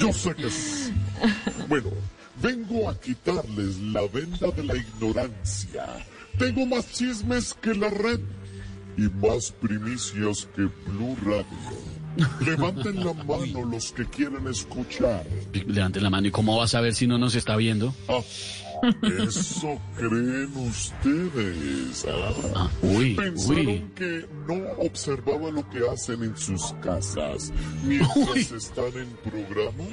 Yo sé que sí. Bueno, vengo a quitarles la venda de la ignorancia. Tengo más chismes que la red y más primicias que Blue Radio. Levanten la mano los que quieren escuchar. Levanten la mano. ¿Y cómo vas a ver si no nos está viendo? Ah, eso creen ustedes. Ah. Uy, Pensaron uy. que no observaba lo que hacen en sus casas mientras Uy. están en programa.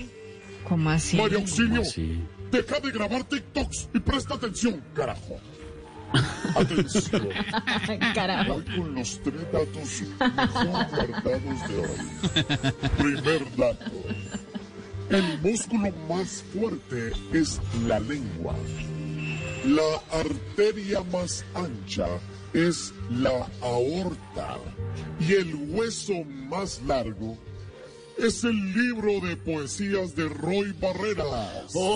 ¿Cómo así? María Auxilio, Sí. deja de grabar TikToks y presta atención, carajo. Atención, Carajo. voy con los tres datos mejor guardados de hoy. Primer dato. El músculo más fuerte es la lengua. La arteria más ancha es la aorta. Y el hueso más largo es el libro de poesías de Roy Barreras. No,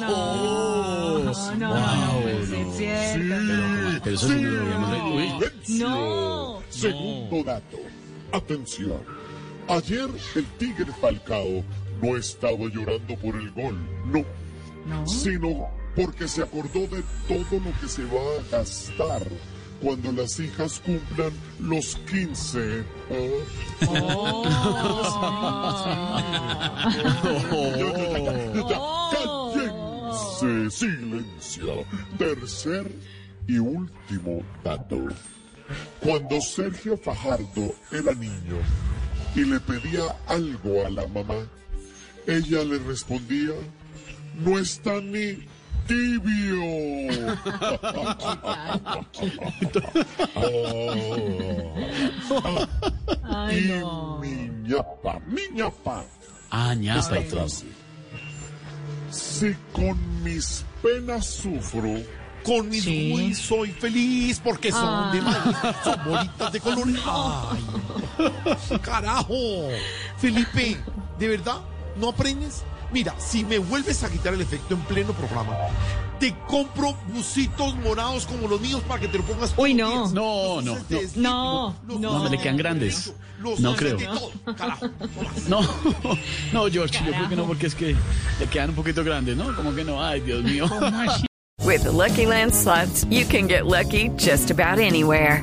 no, no, puede ser cierto. Sí no. Silencio. No. Segundo dato. Atención. Ayer el Tigre Falcao no estaba llorando por el gol. No. No. Sino porque se acordó de todo lo que se va a gastar cuando las hijas cumplan los 15. ¿ah? Cállense, silencio. Tercer y último dato. Cuando Sergio Fajardo era niño y le pedía algo a la mamá, ella le respondía, no está ni tibio. Ay, y no. mi ñapa, mi ñapa, Ah, ñapa. Si con mis penas sufro, Con mis Sí. Soy feliz porque son de maíz, son bolitas de colores. ¡Ay! ¡Carajo! Felipe, ¿de verdad? ¿No aprendes? Mira, si me vuelves a quitar el efecto en pleno programa, te compro busitos morados como los míos para que te lo pongas Uy, no. días. No, no, no. Slipknot, No, no. le quedan grandes. Los No creo. no. No, no, George, yo creo que no, porque es que le quedan un poquito grandes, ¿no? Como que no, ay, Dios mío. With the Lucky Land slots, you can get lucky just about anywhere.